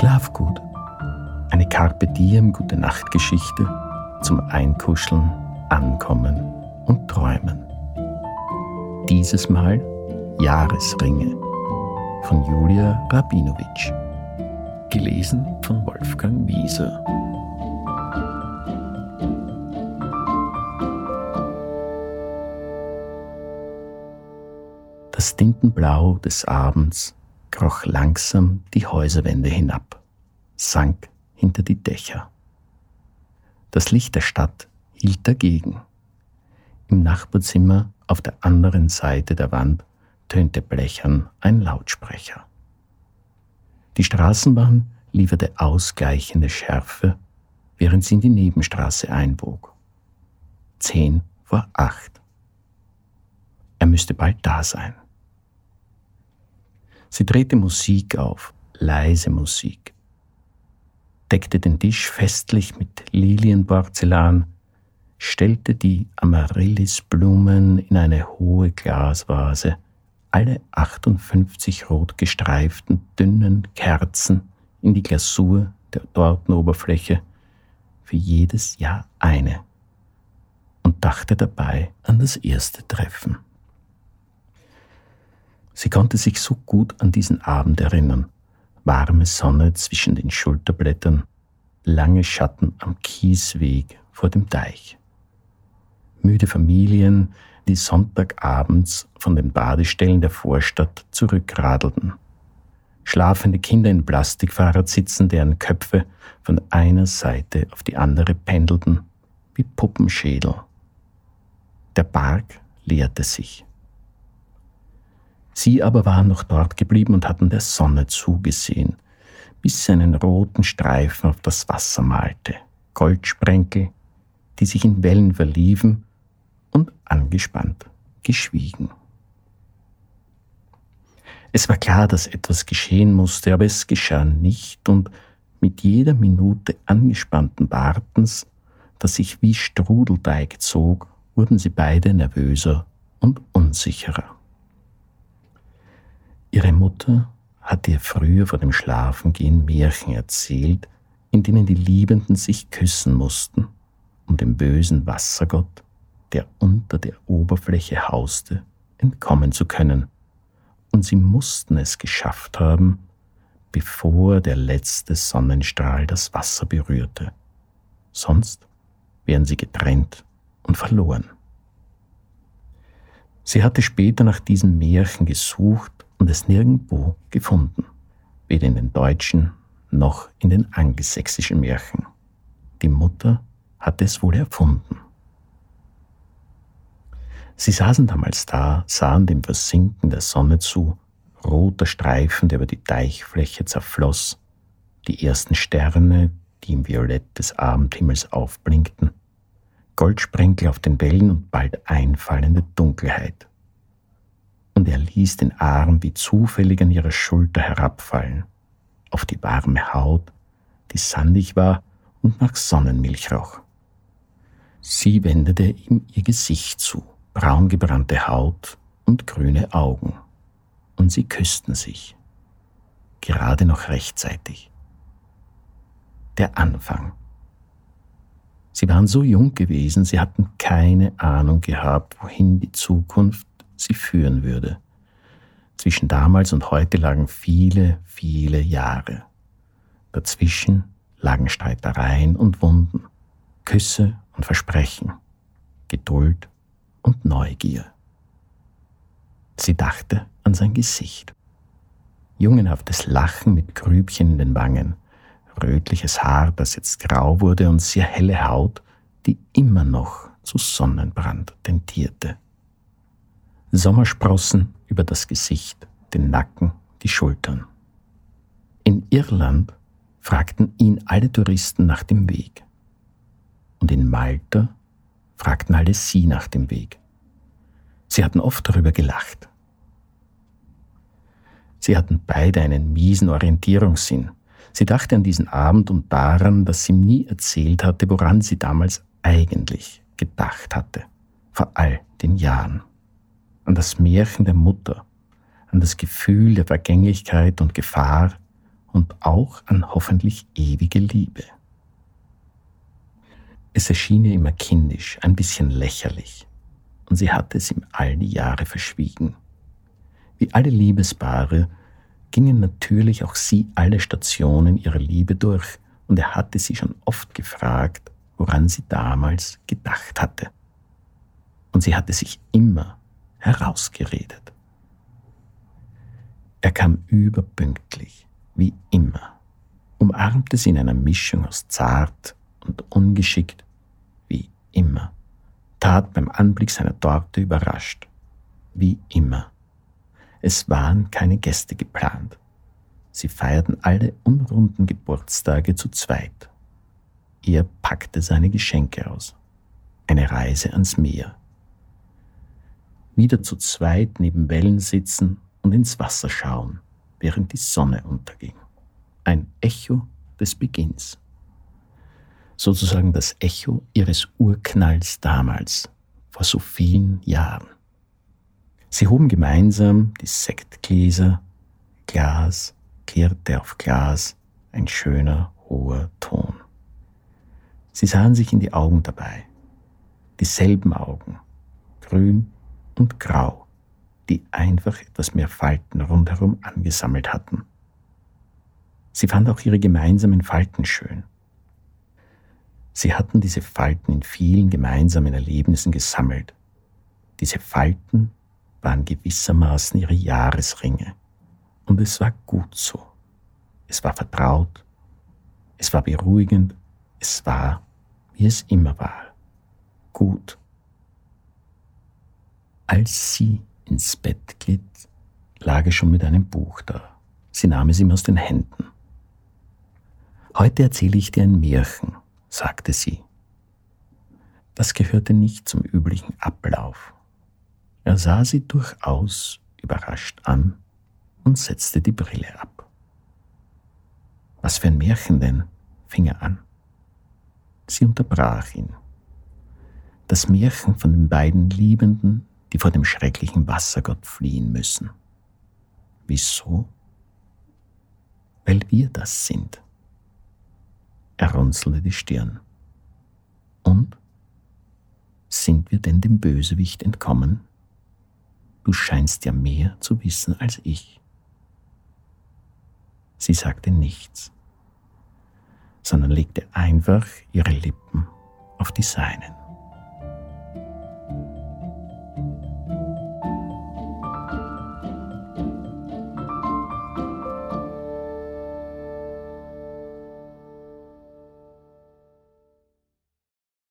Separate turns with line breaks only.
Schlaf gut. Eine Carpe Diem gute Nachtgeschichte zum Einkuscheln, Ankommen und Träumen. Dieses Mal Jahresringe von Julia Rabinowitsch. Gelesen von Wolfgang Wieser. Das Tintenblau des Abends kroch langsam die Häuserwände hinab, sank hinter die Dächer. Das Licht der Stadt hielt dagegen. Im Nachbarzimmer auf der anderen Seite der Wand tönte blechern ein Lautsprecher. Die Straßenbahn lieferte ausgleichende Schärfe, während sie in die Nebenstraße einbog. Zehn vor acht. Er müsste bald da sein. Sie drehte Musik auf, leise Musik, deckte den Tisch festlich mit Lilienporzellan, stellte die Amaryllisblumen in eine hohe Glasvase, alle 58 rot gestreiften dünnen Kerzen in die Glasur der Tortenoberfläche, für jedes Jahr eine, und dachte dabei an das erste Treffen. Sie konnte sich so gut an diesen Abend erinnern. Warme Sonne zwischen den Schulterblättern, lange Schatten am Kiesweg vor dem Deich. Müde Familien, die Sonntagabends von den Badestellen der Vorstadt zurückradelten. Schlafende Kinder in Plastikfahrradsitzen, deren Köpfe von einer Seite auf die andere pendelten, wie Puppenschädel. Der Park leerte sich. Sie aber waren noch dort geblieben und hatten der Sonne zugesehen, bis sie einen roten Streifen auf das Wasser malte, Goldsprenkel, die sich in Wellen verliefen und angespannt geschwiegen. Es war klar, dass etwas geschehen musste, aber es geschah nicht und mit jeder Minute angespannten Wartens, das sich wie Strudelteig zog, wurden sie beide nervöser und unsicherer. Ihre Mutter hatte ihr früher vor dem Schlafengehen Märchen erzählt, in denen die Liebenden sich küssen mussten, um dem bösen Wassergott, der unter der Oberfläche hauste, entkommen zu können. Und sie mussten es geschafft haben, bevor der letzte Sonnenstrahl das Wasser berührte. Sonst wären sie getrennt und verloren. Sie hatte später nach diesen Märchen gesucht und es nirgendwo gefunden, weder in den deutschen noch in den angelsächsischen Märchen. Die Mutter hatte es wohl erfunden. Sie saßen damals da, sahen dem Versinken der Sonne zu, roter Streifen, der über die Deichfläche zerfloss, die ersten Sterne, die im Violett des Abendhimmels aufblinkten, Goldsprenkel auf den Wellen und bald einfallende Dunkelheit und er ließ den Arm wie zufällig an ihrer Schulter herabfallen, auf die warme Haut, die sandig war und nach Sonnenmilch roch. Sie wendete ihm ihr Gesicht zu, braungebrannte Haut und grüne Augen, und sie küssten sich, gerade noch rechtzeitig. Der Anfang. Sie waren so jung gewesen, sie hatten keine Ahnung gehabt, wohin die Zukunft sie führen würde. Zwischen damals und heute lagen viele, viele Jahre. Dazwischen lagen Streitereien und Wunden, Küsse und Versprechen, Geduld und Neugier. Sie dachte an sein Gesicht. Jungenhaftes Lachen mit Grübchen in den Wangen, rötliches Haar, das jetzt grau wurde und sehr helle Haut, die immer noch zu Sonnenbrand tentierte. Sommersprossen über das Gesicht, den Nacken, die Schultern. In Irland fragten ihn alle Touristen nach dem Weg. Und in Malta fragten alle sie nach dem Weg. Sie hatten oft darüber gelacht. Sie hatten beide einen miesen Orientierungssinn. Sie dachte an diesen Abend und daran, dass sie ihm nie erzählt hatte, woran sie damals eigentlich gedacht hatte, vor all den Jahren an das Märchen der Mutter, an das Gefühl der Vergänglichkeit und Gefahr und auch an hoffentlich ewige Liebe. Es erschien ihr immer kindisch, ein bisschen lächerlich, und sie hatte es ihm all die Jahre verschwiegen. Wie alle Liebespaare gingen natürlich auch sie alle Stationen ihrer Liebe durch, und er hatte sie schon oft gefragt, woran sie damals gedacht hatte. Und sie hatte sich immer herausgeredet. Er kam überpünktlich, wie immer, umarmte sie in einer Mischung aus zart und ungeschickt, wie immer, tat beim Anblick seiner Torte überrascht, wie immer. Es waren keine Gäste geplant. Sie feierten alle unrunden Geburtstage zu zweit. Er packte seine Geschenke aus. Eine Reise ans Meer. Wieder zu zweit neben Wellen sitzen und ins Wasser schauen, während die Sonne unterging. Ein Echo des Beginns. Sozusagen das Echo ihres Urknalls damals, vor so vielen Jahren. Sie hoben gemeinsam die Sektgläser, Glas klirrte auf Glas, ein schöner, hoher Ton. Sie sahen sich in die Augen dabei, dieselben Augen, grün und grau, die einfach etwas mehr Falten rundherum angesammelt hatten. Sie fand auch ihre gemeinsamen Falten schön. Sie hatten diese Falten in vielen gemeinsamen Erlebnissen gesammelt. Diese Falten waren gewissermaßen ihre Jahresringe. Und es war gut so. Es war vertraut. Es war beruhigend. Es war, wie es immer war. Gut. Als sie ins Bett glitt, lag er schon mit einem Buch da. Sie nahm es ihm aus den Händen. Heute erzähle ich dir ein Märchen, sagte sie. Das gehörte nicht zum üblichen Ablauf. Er sah sie durchaus überrascht an und setzte die Brille ab. Was für ein Märchen denn? fing er an. Sie unterbrach ihn. Das Märchen von den beiden Liebenden, die vor dem schrecklichen Wassergott fliehen müssen. Wieso? Weil wir das sind. Er runzelte die Stirn. Und? Sind wir denn dem Bösewicht entkommen? Du scheinst ja mehr zu wissen als ich. Sie sagte nichts, sondern legte einfach ihre Lippen auf die seinen.